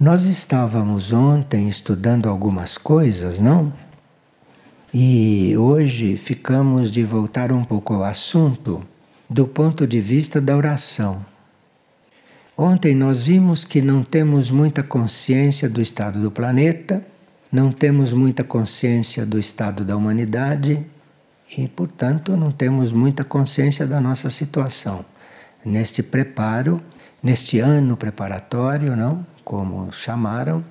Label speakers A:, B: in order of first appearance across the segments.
A: Nós estávamos ontem estudando algumas coisas, não? E hoje ficamos de voltar um pouco ao assunto do ponto de vista da oração. Ontem nós vimos que não temos muita consciência do estado do planeta, não temos muita consciência do estado da humanidade e, portanto, não temos muita consciência da nossa situação. Neste preparo, neste ano preparatório, não? Como chamaram.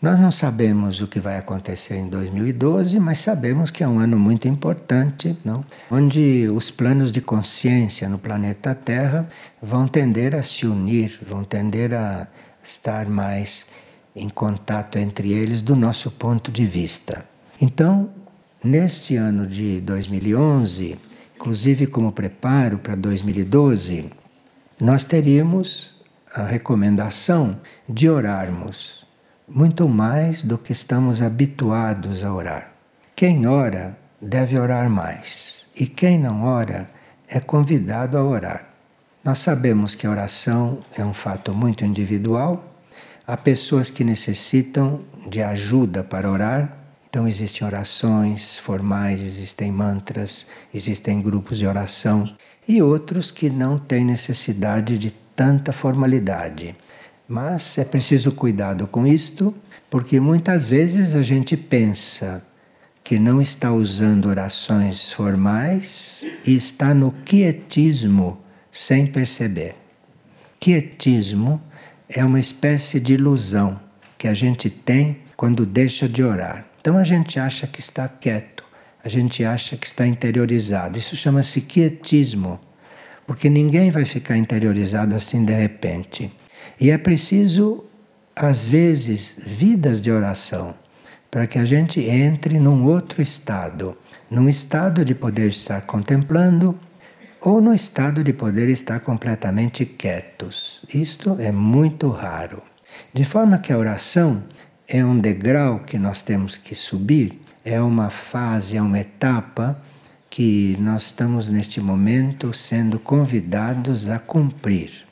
A: Nós não sabemos o que vai acontecer em 2012, mas sabemos que é um ano muito importante, não? onde os planos de consciência no planeta Terra vão tender a se unir, vão tender a estar mais em contato entre eles do nosso ponto de vista. Então, neste ano de 2011, inclusive como preparo para 2012, nós teríamos a recomendação de orarmos muito mais do que estamos habituados a orar. Quem ora deve orar mais, e quem não ora é convidado a orar. Nós sabemos que a oração é um fato muito individual. Há pessoas que necessitam de ajuda para orar, então existem orações formais, existem mantras, existem grupos de oração, e outros que não têm necessidade de tanta formalidade. Mas é preciso cuidado com isto, porque muitas vezes a gente pensa que não está usando orações formais e está no quietismo sem perceber. Quietismo é uma espécie de ilusão que a gente tem quando deixa de orar. Então a gente acha que está quieto, a gente acha que está interiorizado. Isso chama-se quietismo porque ninguém vai ficar interiorizado assim de repente. E é preciso, às vezes, vidas de oração, para que a gente entre num outro estado, num estado de poder estar contemplando ou no estado de poder estar completamente quietos. Isto é muito raro. De forma que a oração é um degrau que nós temos que subir, é uma fase, é uma etapa que nós estamos neste momento sendo convidados a cumprir.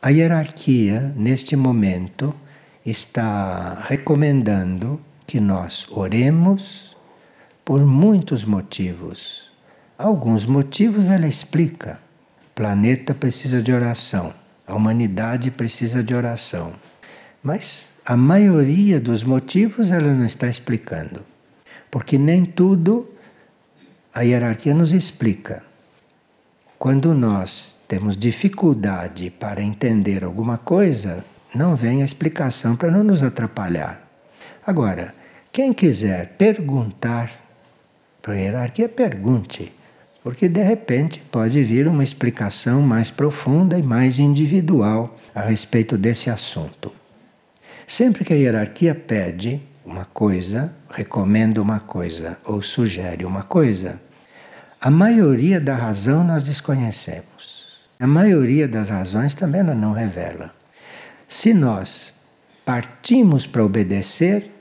A: A hierarquia, neste momento, está recomendando que nós oremos por muitos motivos. Alguns motivos ela explica. O planeta precisa de oração, a humanidade precisa de oração. Mas a maioria dos motivos ela não está explicando. Porque nem tudo a hierarquia nos explica. Quando nós temos dificuldade para entender alguma coisa, não vem a explicação para não nos atrapalhar. Agora, quem quiser perguntar para a hierarquia, pergunte, porque de repente pode vir uma explicação mais profunda e mais individual a respeito desse assunto. Sempre que a hierarquia pede uma coisa, recomenda uma coisa ou sugere uma coisa, a maioria da razão nós desconhecemos. A maioria das razões também ela não revela. Se nós partimos para obedecer,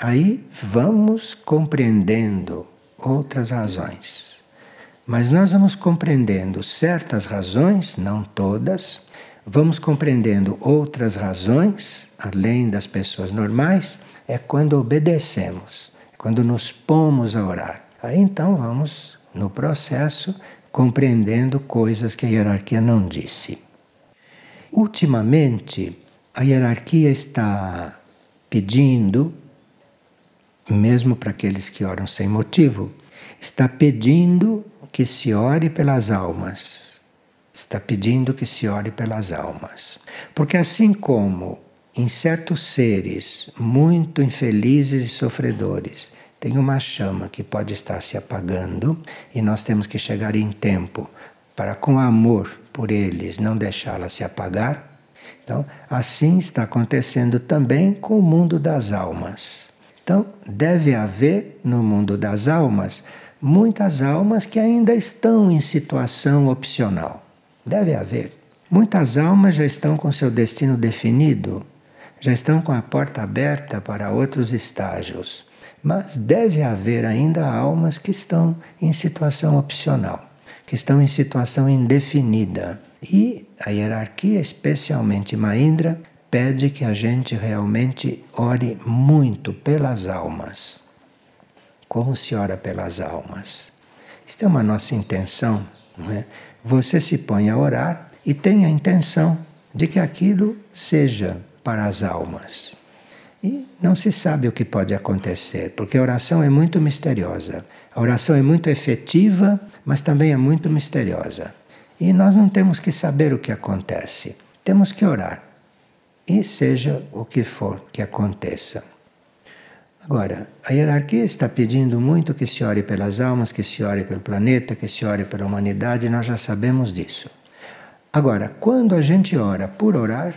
A: aí vamos compreendendo outras razões. Mas nós vamos compreendendo certas razões, não todas, vamos compreendendo outras razões, além das pessoas normais, é quando obedecemos, quando nos pomos a orar. Aí então vamos, no processo, compreendendo coisas que a hierarquia não disse. Ultimamente, a hierarquia está pedindo, mesmo para aqueles que oram sem motivo, está pedindo que se ore pelas almas. Está pedindo que se ore pelas almas. Porque assim como em certos seres muito infelizes e sofredores, tem uma chama que pode estar se apagando e nós temos que chegar em tempo para, com amor por eles, não deixá-la se apagar. Então, assim está acontecendo também com o mundo das almas. Então, deve haver no mundo das almas muitas almas que ainda estão em situação opcional. Deve haver. Muitas almas já estão com seu destino definido já estão com a porta aberta para outros estágios. Mas deve haver ainda almas que estão em situação opcional, que estão em situação indefinida. E a hierarquia, especialmente Maindra, pede que a gente realmente ore muito pelas almas. Como se ora pelas almas? Isto é uma nossa intenção, não é? Você se põe a orar e tem a intenção de que aquilo seja para as almas. E não se sabe o que pode acontecer, porque a oração é muito misteriosa. A oração é muito efetiva, mas também é muito misteriosa. E nós não temos que saber o que acontece, temos que orar. E seja o que for que aconteça. Agora, a hierarquia está pedindo muito que se ore pelas almas, que se ore pelo planeta, que se ore pela humanidade, nós já sabemos disso. Agora, quando a gente ora por orar,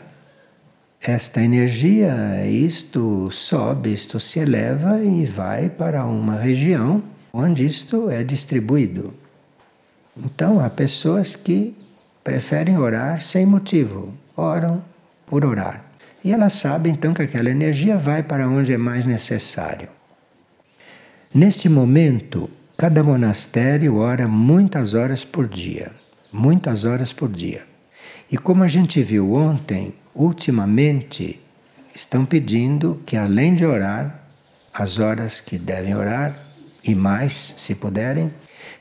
A: esta energia, isto sobe, isto se eleva e vai para uma região onde isto é distribuído. Então, há pessoas que preferem orar sem motivo, oram por orar. E elas sabem então que aquela energia vai para onde é mais necessário. Neste momento, cada monastério ora muitas horas por dia, muitas horas por dia. E como a gente viu ontem, ultimamente estão pedindo que além de orar, as horas que devem orar e mais, se puderem,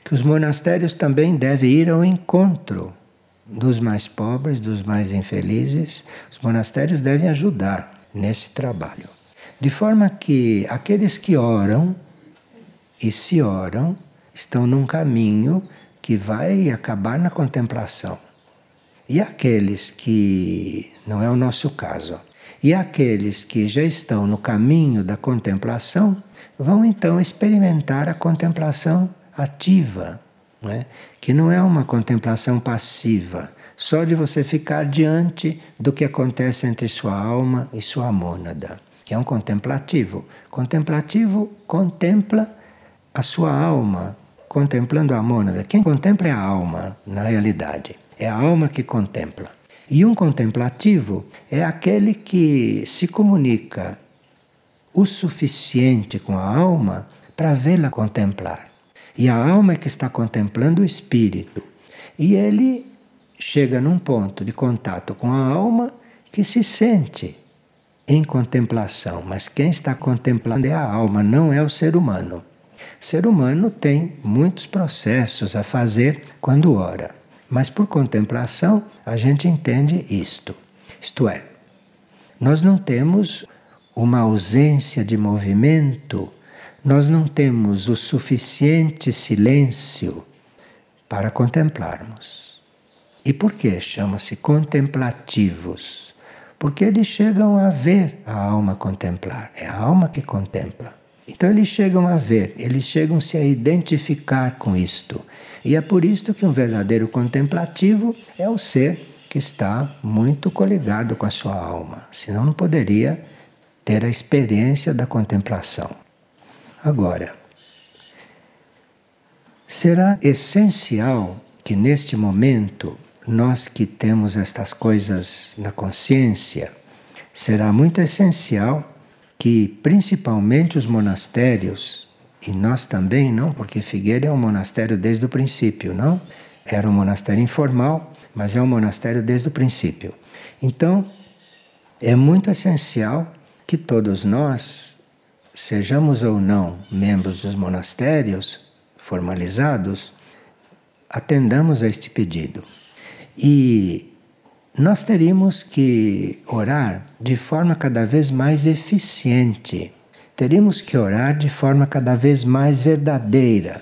A: que os monastérios também devem ir ao encontro dos mais pobres, dos mais infelizes. Os monastérios devem ajudar nesse trabalho. De forma que aqueles que oram e se oram estão num caminho que vai acabar na contemplação. E aqueles que, não é o nosso caso, e aqueles que já estão no caminho da contemplação, vão então experimentar a contemplação ativa, não é? que não é uma contemplação passiva, só de você ficar diante do que acontece entre sua alma e sua mônada, que é um contemplativo. Contemplativo contempla a sua alma, contemplando a mônada. Quem contempla é a alma, na realidade. É a alma que contempla. E um contemplativo é aquele que se comunica o suficiente com a alma para vê-la contemplar. E a alma é que está contemplando o espírito. E ele chega num ponto de contato com a alma que se sente em contemplação, mas quem está contemplando é a alma, não é o ser humano. O ser humano tem muitos processos a fazer quando ora. Mas por contemplação a gente entende isto. Isto é, nós não temos uma ausência de movimento, nós não temos o suficiente silêncio para contemplarmos. E por que chama-se contemplativos? Porque eles chegam a ver a alma contemplar, é a alma que contempla. Então eles chegam a ver, eles chegam -se a identificar com isto. E é por isso que um verdadeiro contemplativo é o ser que está muito coligado com a sua alma, senão não poderia ter a experiência da contemplação. Agora, será essencial que neste momento nós que temos estas coisas na consciência, será muito essencial que principalmente os monastérios e nós também não, porque Figueira é um monastério desde o princípio, não? Era um monastério informal, mas é um monastério desde o princípio. Então, é muito essencial que todos nós, sejamos ou não membros dos monastérios formalizados, atendamos a este pedido. E nós teríamos que orar de forma cada vez mais eficiente teríamos que orar de forma cada vez mais verdadeira,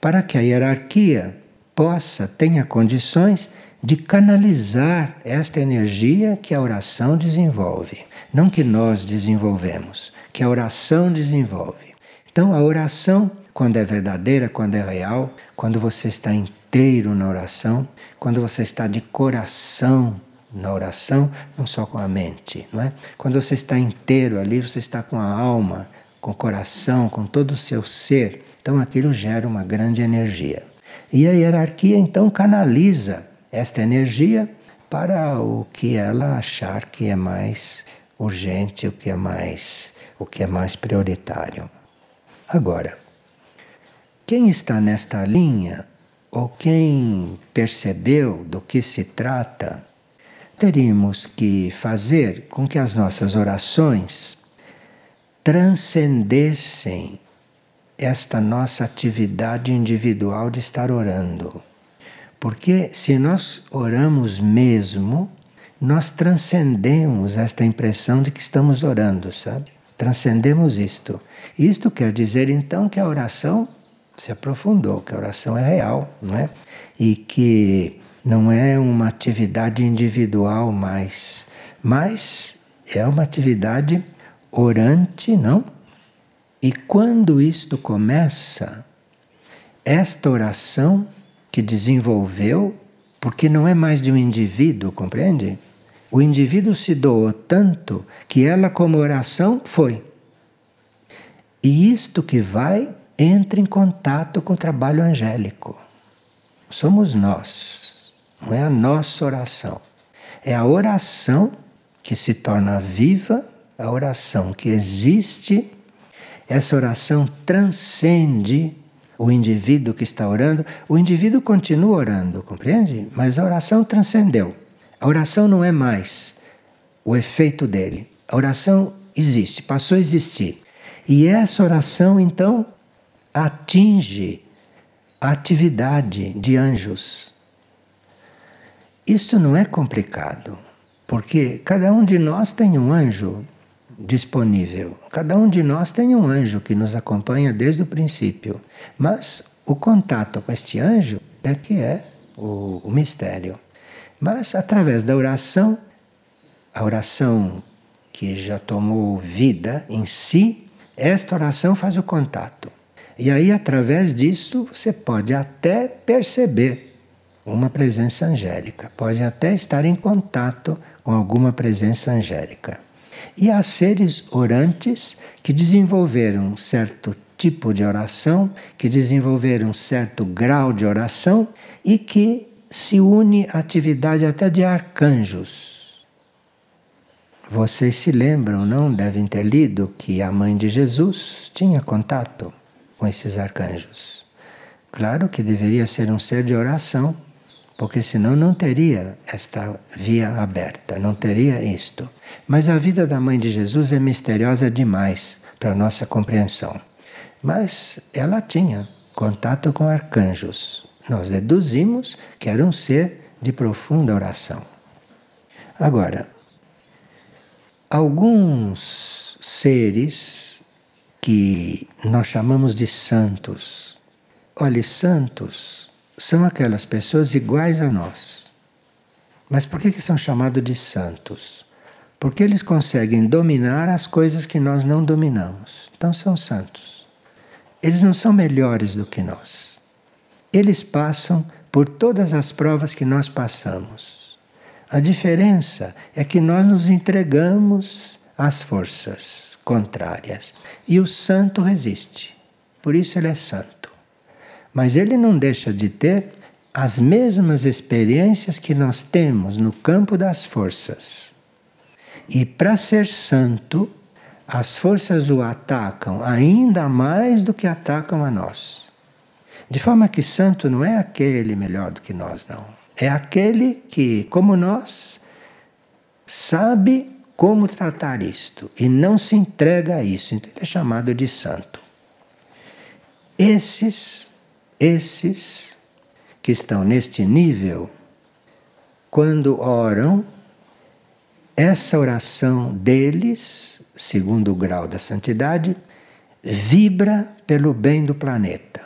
A: para que a hierarquia possa, tenha condições de canalizar esta energia que a oração desenvolve. Não que nós desenvolvemos, que a oração desenvolve. Então, a oração, quando é verdadeira, quando é real, quando você está inteiro na oração, quando você está de coração na oração, não só com a mente, não é? Quando você está inteiro ali, você está com a alma, com o coração, com todo o seu ser. Então aquilo gera uma grande energia. E a hierarquia então canaliza esta energia para o que ela achar que é mais urgente, o que é mais, o que é mais prioritário. Agora, quem está nesta linha ou quem percebeu do que se trata teríamos que fazer com que as nossas orações transcendessem esta nossa atividade individual de estar orando. Porque se nós oramos mesmo, nós transcendemos esta impressão de que estamos orando, sabe? Transcendemos isto. Isto quer dizer então que a oração se aprofundou, que a oração é real, não é? E que não é uma atividade individual mais, mas é uma atividade orante, não? E quando isto começa, esta oração que desenvolveu, porque não é mais de um indivíduo, compreende? O indivíduo se doou tanto que ela, como oração, foi. E isto que vai entra em contato com o trabalho angélico. Somos nós, não é a nossa oração. É a oração que se torna viva, a oração que existe essa oração transcende o indivíduo que está orando. O indivíduo continua orando, compreende? Mas a oração transcendeu. A oração não é mais o efeito dele. A oração existe, passou a existir. E essa oração, então, atinge a atividade de anjos. Isto não é complicado, porque cada um de nós tem um anjo disponível. Cada um de nós tem um anjo que nos acompanha desde o princípio. Mas o contato com este anjo é que é o, o mistério. Mas através da oração, a oração que já tomou vida em si, esta oração faz o contato. E aí, através disto, você pode até perceber uma presença angélica, pode até estar em contato com alguma presença angélica. E há seres orantes que desenvolveram um certo tipo de oração, que desenvolveram um certo grau de oração e que se une à atividade até de arcanjos. Vocês se lembram, não? Devem ter lido que a mãe de Jesus tinha contato com esses arcanjos. Claro que deveria ser um ser de oração, porque senão não teria esta via aberta, não teria isto. Mas a vida da mãe de Jesus é misteriosa demais para nossa compreensão. Mas ela tinha contato com arcanjos. Nós deduzimos que era um ser de profunda oração. Agora, alguns seres que nós chamamos de santos. Olhe, santos são aquelas pessoas iguais a nós. Mas por que, que são chamados de santos? Porque eles conseguem dominar as coisas que nós não dominamos. Então são santos. Eles não são melhores do que nós. Eles passam por todas as provas que nós passamos. A diferença é que nós nos entregamos às forças contrárias e o santo resiste. Por isso ele é santo. Mas ele não deixa de ter as mesmas experiências que nós temos no campo das forças. E para ser santo, as forças o atacam ainda mais do que atacam a nós. De forma que santo não é aquele melhor do que nós, não. É aquele que, como nós, sabe como tratar isto e não se entrega a isso. Então ele é chamado de santo. Esses esses que estão neste nível, quando oram, essa oração deles, segundo o grau da santidade, vibra pelo bem do planeta.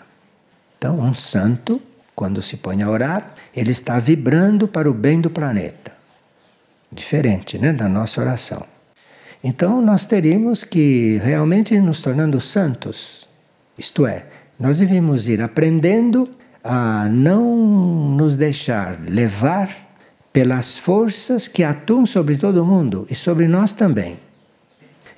A: Então, um santo, quando se põe a orar, ele está vibrando para o bem do planeta. Diferente né, da nossa oração. Então, nós teríamos que realmente nos tornando santos, isto é, nós devemos ir aprendendo a não nos deixar levar pelas forças que atuam sobre todo mundo e sobre nós também.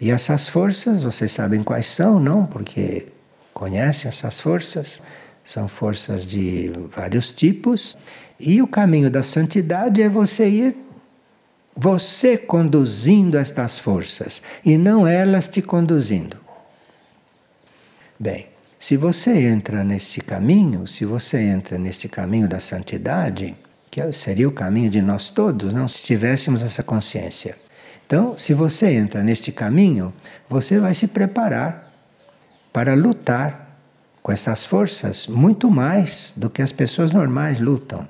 A: E essas forças, vocês sabem quais são, não? Porque conhecem essas forças, são forças de vários tipos. E o caminho da santidade é você ir, você conduzindo estas forças e não elas te conduzindo. Bem, se você entra nesse caminho, se você entra nesse caminho da santidade, que seria o caminho de nós todos, não se tivéssemos essa consciência. Então, se você entra neste caminho, você vai se preparar para lutar com essas forças muito mais do que as pessoas normais lutam.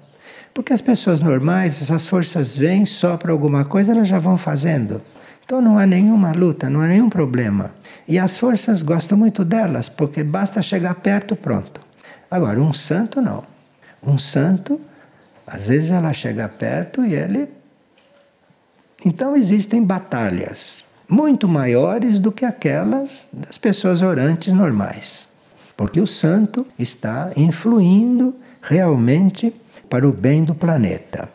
A: Porque as pessoas normais, essas forças vêm só para alguma coisa, elas já vão fazendo. Então não há nenhuma luta, não há nenhum problema. E as forças gostam muito delas, porque basta chegar perto, pronto. Agora, um santo não. Um santo, às vezes ela chega perto e ele. Então existem batalhas muito maiores do que aquelas das pessoas orantes normais. Porque o santo está influindo realmente para o bem do planeta.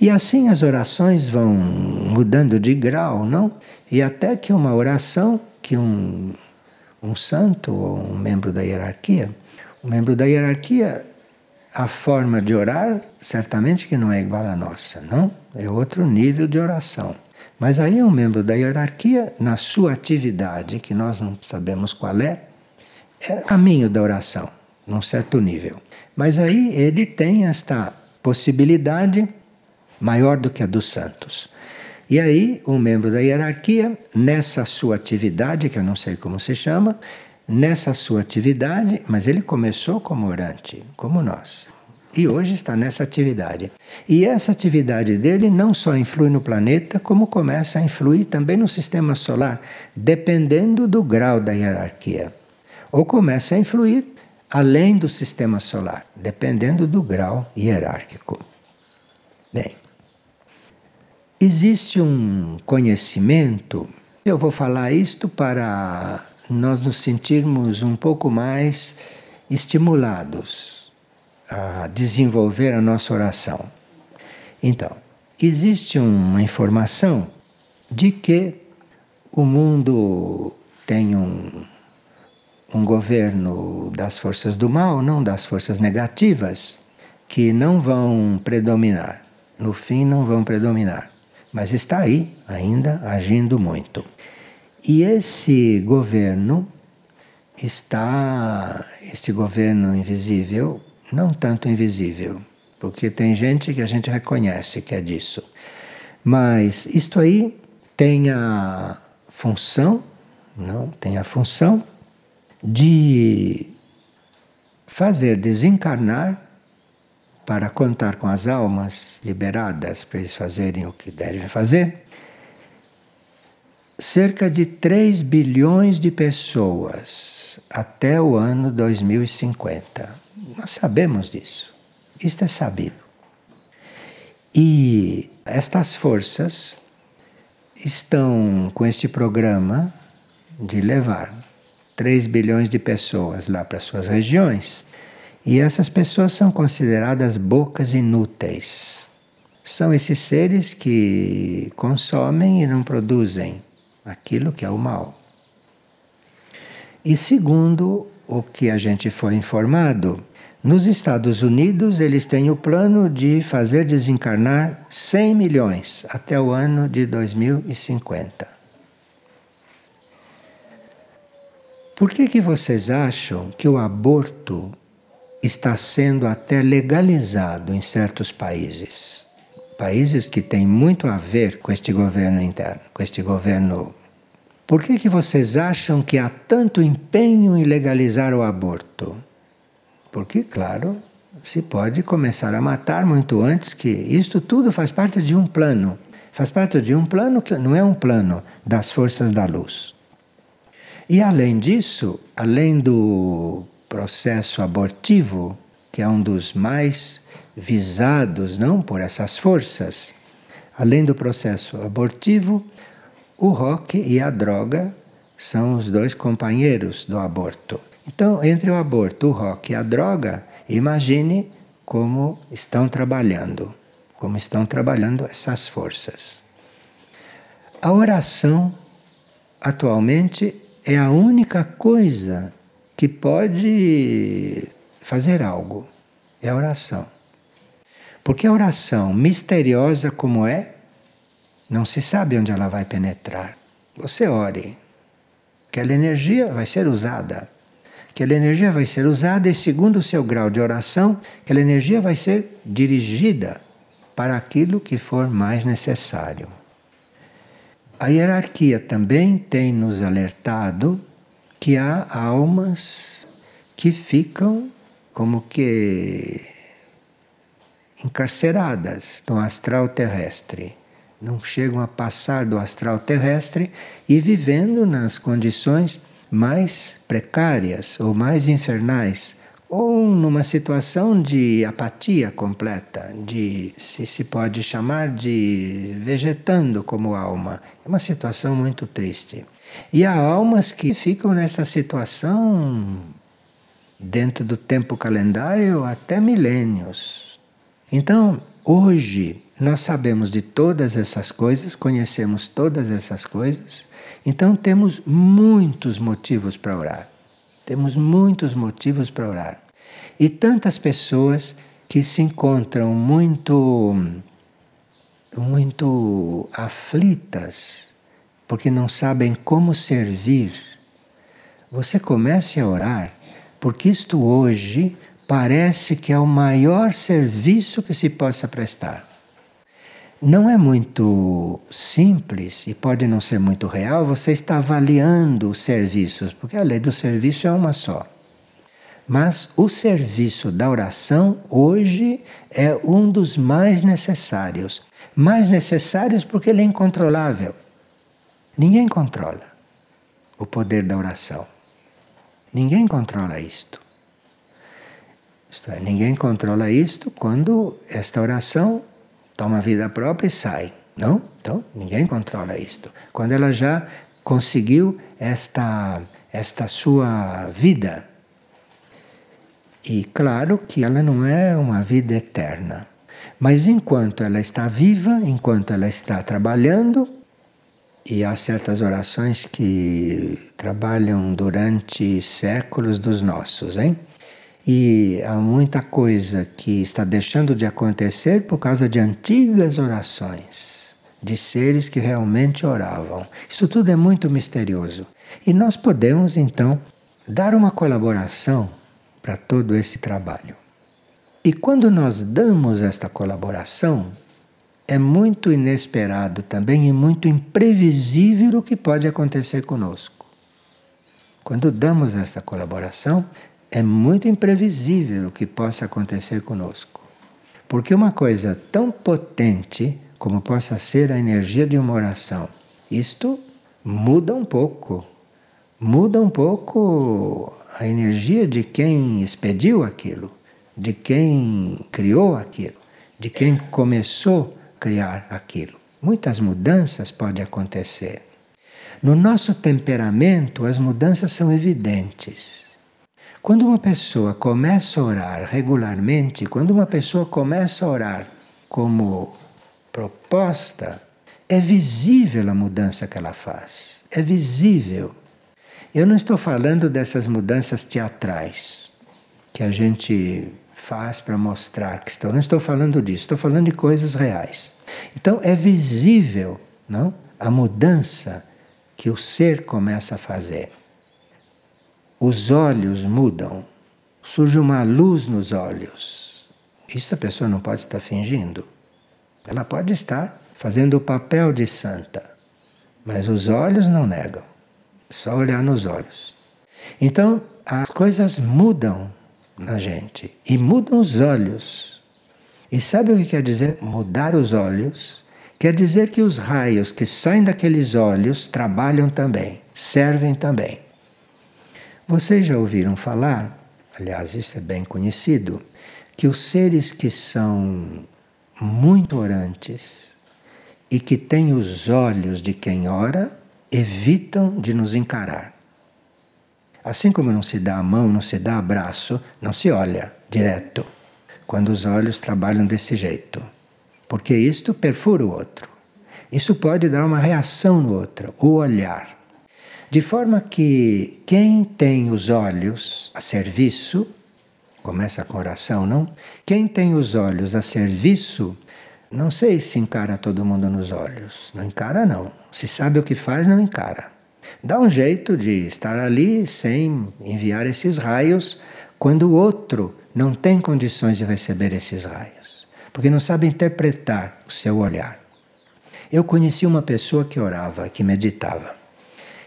A: E assim as orações vão mudando de grau, não? E até que uma oração que um, um santo ou um membro da hierarquia, um membro da hierarquia, a forma de orar certamente que não é igual à nossa, não? É outro nível de oração. Mas aí um membro da hierarquia, na sua atividade, que nós não sabemos qual é, é caminho da oração, num certo nível. Mas aí ele tem esta possibilidade maior do que a dos santos. E aí, um membro da hierarquia, nessa sua atividade, que eu não sei como se chama, nessa sua atividade, mas ele começou como orante, como nós. E hoje está nessa atividade. E essa atividade dele não só influi no planeta, como começa a influir também no sistema solar, dependendo do grau da hierarquia. Ou começa a influir além do sistema solar, dependendo do grau hierárquico. Bem, Existe um conhecimento, eu vou falar isto para nós nos sentirmos um pouco mais estimulados a desenvolver a nossa oração. Então, existe uma informação de que o mundo tem um, um governo das forças do mal, não das forças negativas, que não vão predominar. No fim, não vão predominar mas está aí ainda agindo muito. E esse governo está, este governo invisível, não tanto invisível, porque tem gente que a gente reconhece que é disso. Mas isto aí tem a função, não, tem a função de fazer desencarnar para contar com as almas liberadas para eles fazerem o que devem fazer, cerca de 3 bilhões de pessoas até o ano 2050. Nós sabemos disso. Isto é sabido. E estas forças estão com este programa de levar 3 bilhões de pessoas lá para suas regiões e essas pessoas são consideradas bocas inúteis. São esses seres que consomem e não produzem aquilo que é o mal. E segundo o que a gente foi informado, nos Estados Unidos eles têm o plano de fazer desencarnar 100 milhões até o ano de 2050. Por que, que vocês acham que o aborto está sendo até legalizado em certos países. Países que têm muito a ver com este governo interno, com este governo. Por que, que vocês acham que há tanto empenho em legalizar o aborto? Porque, claro, se pode começar a matar muito antes que isto tudo faz parte de um plano. Faz parte de um plano que não é um plano das forças da luz. E além disso, além do processo abortivo, que é um dos mais visados não por essas forças. Além do processo abortivo, o rock e a droga são os dois companheiros do aborto. Então, entre o aborto, o rock e a droga, imagine como estão trabalhando, como estão trabalhando essas forças. A oração atualmente é a única coisa que pode fazer algo. É a oração. Porque a oração, misteriosa como é, não se sabe onde ela vai penetrar. Você ore. Aquela energia vai ser usada. Aquela energia vai ser usada e, segundo o seu grau de oração, aquela energia vai ser dirigida para aquilo que for mais necessário. A hierarquia também tem nos alertado que há almas que ficam como que encarceradas no astral terrestre. Não chegam a passar do astral terrestre e vivendo nas condições mais precárias ou mais infernais, ou numa situação de apatia completa, de se se pode chamar de vegetando como alma. É uma situação muito triste. E há almas que ficam nessa situação dentro do tempo calendário até milênios. Então, hoje nós sabemos de todas essas coisas, conhecemos todas essas coisas, então temos muitos motivos para orar. Temos muitos motivos para orar. E tantas pessoas que se encontram muito muito aflitas porque não sabem como servir. Você comece a orar, porque isto hoje parece que é o maior serviço que se possa prestar. Não é muito simples e pode não ser muito real você está avaliando os serviços, porque a lei do serviço é uma só. Mas o serviço da oração hoje é um dos mais necessários. Mais necessários porque ele é incontrolável. Ninguém controla o poder da oração. Ninguém controla isto. Isto é, ninguém controla isto quando esta oração toma vida própria e sai. Não? Então, ninguém controla isto. Quando ela já conseguiu esta, esta sua vida. E claro que ela não é uma vida eterna. Mas enquanto ela está viva, enquanto ela está trabalhando, e há certas orações que trabalham durante séculos dos nossos, hein? E há muita coisa que está deixando de acontecer por causa de antigas orações, de seres que realmente oravam. Isso tudo é muito misterioso. E nós podemos, então, dar uma colaboração para todo esse trabalho. E quando nós damos esta colaboração, é muito inesperado também e muito imprevisível o que pode acontecer conosco. Quando damos esta colaboração, é muito imprevisível o que possa acontecer conosco. Porque uma coisa tão potente como possa ser a energia de uma oração, isto muda um pouco. Muda um pouco a energia de quem expediu aquilo, de quem criou aquilo, de quem começou criar aquilo. Muitas mudanças podem acontecer. No nosso temperamento, as mudanças são evidentes. Quando uma pessoa começa a orar regularmente, quando uma pessoa começa a orar como proposta, é visível a mudança que ela faz. É visível. Eu não estou falando dessas mudanças teatrais que a gente faz para mostrar que estão. Não estou falando disso. Estou falando de coisas reais. Então é visível, não? A mudança que o ser começa a fazer os olhos mudam, surge uma luz nos olhos. Isso a pessoa não pode estar fingindo. Ela pode estar fazendo o papel de santa, mas os olhos não negam. Só olhar nos olhos. Então, as coisas mudam na gente e mudam os olhos. E sabe o que quer dizer mudar os olhos? Quer dizer que os raios que saem daqueles olhos trabalham também, servem também. Vocês já ouviram falar, aliás, isso é bem conhecido, que os seres que são muito orantes e que têm os olhos de quem ora evitam de nos encarar. Assim como não se dá a mão, não se dá abraço, não se olha direto quando os olhos trabalham desse jeito. Porque isto perfura o outro. Isso pode dar uma reação no outro, o olhar. De forma que quem tem os olhos a serviço, começa com oração, não? Quem tem os olhos a serviço, não sei se encara todo mundo nos olhos. Não encara, não. Se sabe o que faz, não encara. Dá um jeito de estar ali sem enviar esses raios quando o outro não tem condições de receber esses raios. porque não sabe interpretar o seu olhar. Eu conheci uma pessoa que orava, que meditava.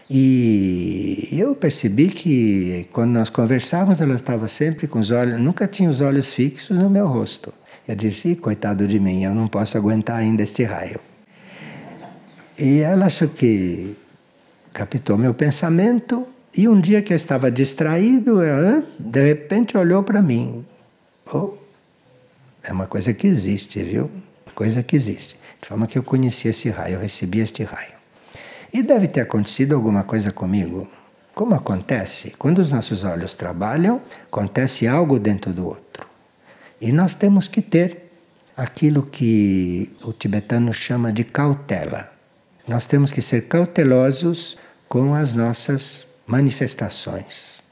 A: E eu percebi que quando nós conversávamos, ela estava sempre com os olhos, nunca tinha os olhos fixos no meu rosto. Eu disse, coitado de mim, eu não posso aguentar ainda este raio. E ela achou que captou meu pensamento e um dia que eu estava distraído, de repente olhou para mim. Oh, é uma coisa que existe, viu? Coisa que existe. De forma que eu conheci esse raio, eu recebi este raio. E deve ter acontecido alguma coisa comigo. Como acontece? Quando os nossos olhos trabalham, acontece algo dentro do outro. E nós temos que ter aquilo que o tibetano chama de cautela. Nós temos que ser cautelosos com as nossas manifestações.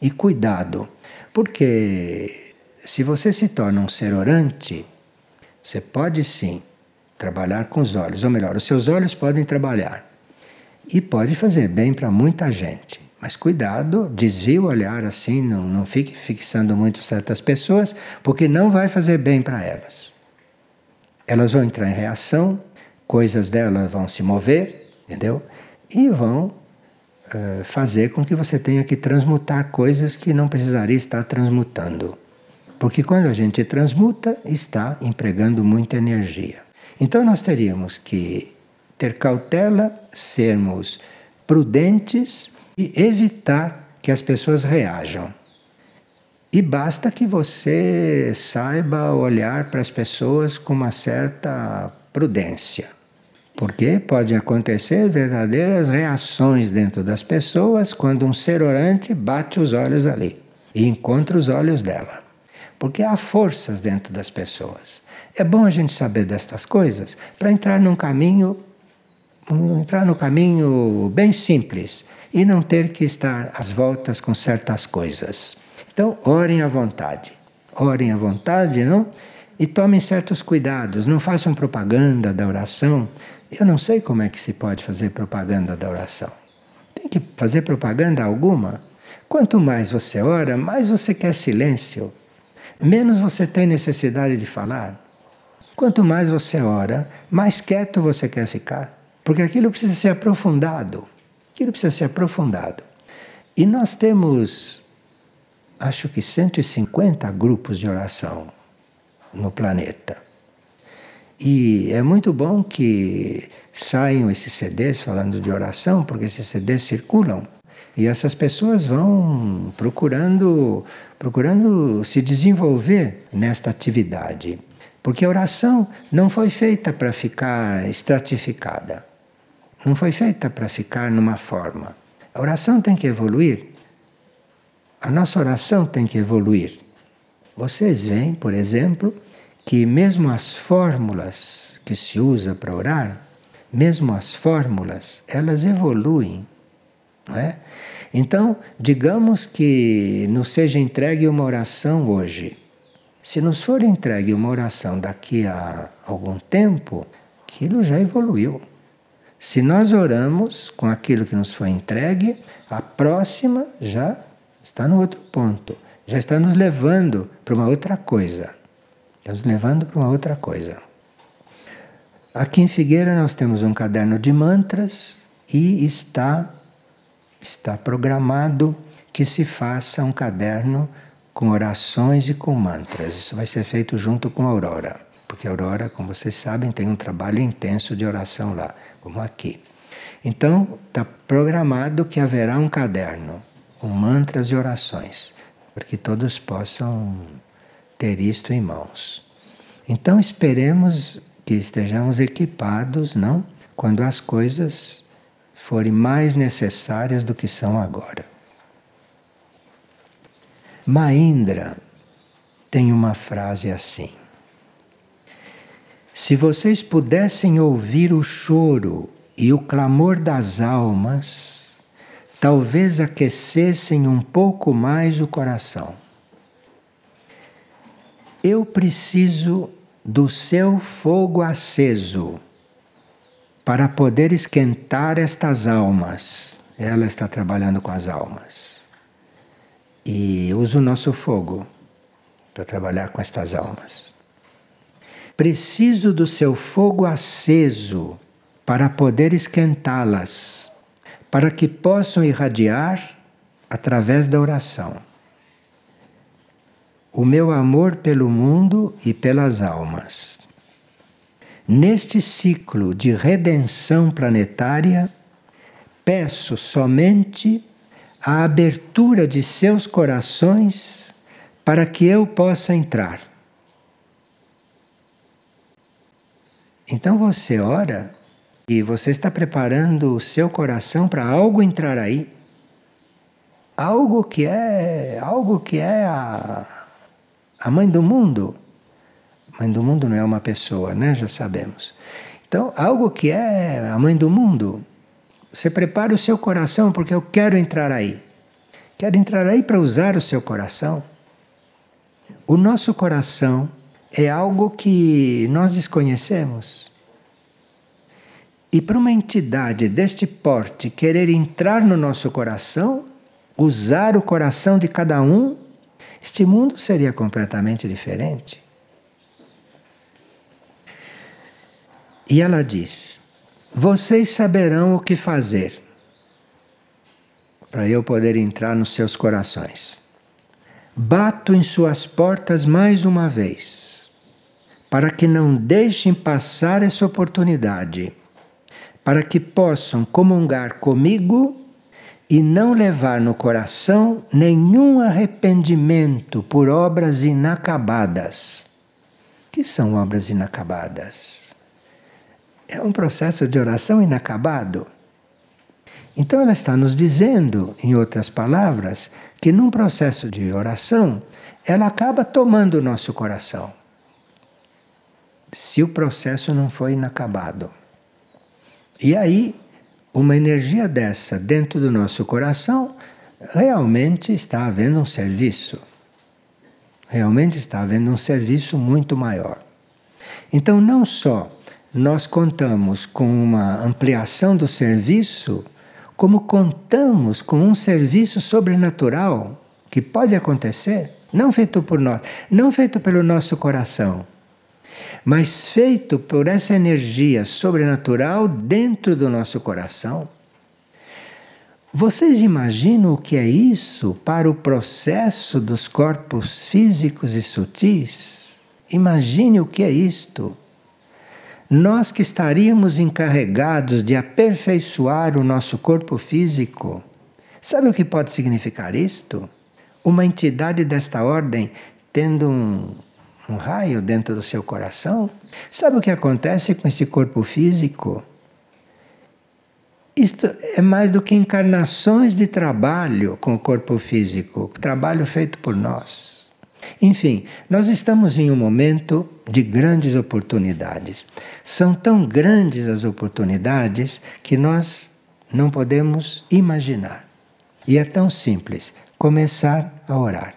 A: E cuidado, porque se você se torna um ser orante, você pode sim trabalhar com os olhos, ou melhor, os seus olhos podem trabalhar e pode fazer bem para muita gente. Mas cuidado, desvie o olhar assim, não, não fique fixando muito certas pessoas, porque não vai fazer bem para elas. Elas vão entrar em reação, coisas delas vão se mover, entendeu? E vão uh, fazer com que você tenha que transmutar coisas que não precisaria estar transmutando. Porque quando a gente transmuta, está empregando muita energia. Então nós teríamos que ter cautela, sermos prudentes e evitar que as pessoas reajam. E basta que você saiba olhar para as pessoas com uma certa prudência. Porque pode acontecer verdadeiras reações dentro das pessoas quando um ser orante bate os olhos ali e encontra os olhos dela. Porque há forças dentro das pessoas. É bom a gente saber destas coisas para entrar num caminho entrar no caminho bem simples e não ter que estar às voltas com certas coisas. Então, orem à vontade. Orem à vontade, não? E tomem certos cuidados. Não façam propaganda da oração eu não sei como é que se pode fazer propaganda da oração. Tem que fazer propaganda alguma. Quanto mais você ora, mais você quer silêncio, menos você tem necessidade de falar. Quanto mais você ora, mais quieto você quer ficar, porque aquilo precisa ser aprofundado. Aquilo precisa ser aprofundado. E nós temos, acho que 150 grupos de oração no planeta. E é muito bom que saiam esses CDs falando de oração, porque esses CDs circulam. E essas pessoas vão procurando, procurando se desenvolver nesta atividade. Porque a oração não foi feita para ficar estratificada. Não foi feita para ficar numa forma. A oração tem que evoluir. A nossa oração tem que evoluir. Vocês veem, por exemplo, que mesmo as fórmulas que se usa para orar, mesmo as fórmulas, elas evoluem, não é? Então, digamos que nos seja entregue uma oração hoje. Se nos for entregue uma oração daqui a algum tempo, aquilo já evoluiu. Se nós oramos com aquilo que nos foi entregue, a próxima já está no outro ponto, já está nos levando para uma outra coisa. Estamos levando para uma outra coisa. Aqui em Figueira nós temos um caderno de mantras e está está programado que se faça um caderno com orações e com mantras. Isso vai ser feito junto com a Aurora, porque a Aurora, como vocês sabem, tem um trabalho intenso de oração lá, como aqui. Então, está programado que haverá um caderno com mantras e orações, para que todos possam ter isto em mãos. Então esperemos que estejamos equipados, não? Quando as coisas forem mais necessárias do que são agora. Maindra tem uma frase assim: Se vocês pudessem ouvir o choro e o clamor das almas, talvez aquecessem um pouco mais o coração. Eu preciso do seu fogo aceso para poder esquentar estas almas. Ela está trabalhando com as almas. E usa o nosso fogo para trabalhar com estas almas. Preciso do seu fogo aceso para poder esquentá-las, para que possam irradiar através da oração. O meu amor pelo mundo e pelas almas. Neste ciclo de redenção planetária, peço somente a abertura de seus corações para que eu possa entrar. Então você ora e você está preparando o seu coração para algo entrar aí. Algo que é, algo que é a, a mãe do mundo. Mãe do mundo não é uma pessoa, né? Já sabemos. Então, algo que é a mãe do mundo. Você prepara o seu coração porque eu quero entrar aí. Quero entrar aí para usar o seu coração. O nosso coração é algo que nós desconhecemos. E para uma entidade deste porte querer entrar no nosso coração, usar o coração de cada um, este mundo seria completamente diferente. E ela diz: Vocês saberão o que fazer para eu poder entrar nos seus corações. Bato em suas portas mais uma vez, para que não deixem passar essa oportunidade, para que possam comungar comigo e não levar no coração nenhum arrependimento por obras inacabadas. que são obras inacabadas? É um processo de oração inacabado. Então ela está nos dizendo, em outras palavras, que num processo de oração, ela acaba tomando o nosso coração. Se o processo não foi inacabado. E aí, uma energia dessa dentro do nosso coração, realmente está havendo um serviço. Realmente está havendo um serviço muito maior. Então, não só nós contamos com uma ampliação do serviço como contamos com um serviço sobrenatural que pode acontecer, não feito por nós, não feito pelo nosso coração, mas feito por essa energia sobrenatural dentro do nosso coração. Vocês imaginam o que é isso para o processo dos corpos físicos e sutis? Imagine o que é isto nós que estaríamos encarregados de aperfeiçoar o nosso corpo físico. Sabe o que pode significar isto? Uma entidade desta ordem tendo um, um raio dentro do seu coração? Sabe o que acontece com esse corpo físico? Isto é mais do que encarnações de trabalho com o corpo físico, trabalho feito por nós. Enfim, nós estamos em um momento de grandes oportunidades. São tão grandes as oportunidades que nós não podemos imaginar. E é tão simples começar a orar.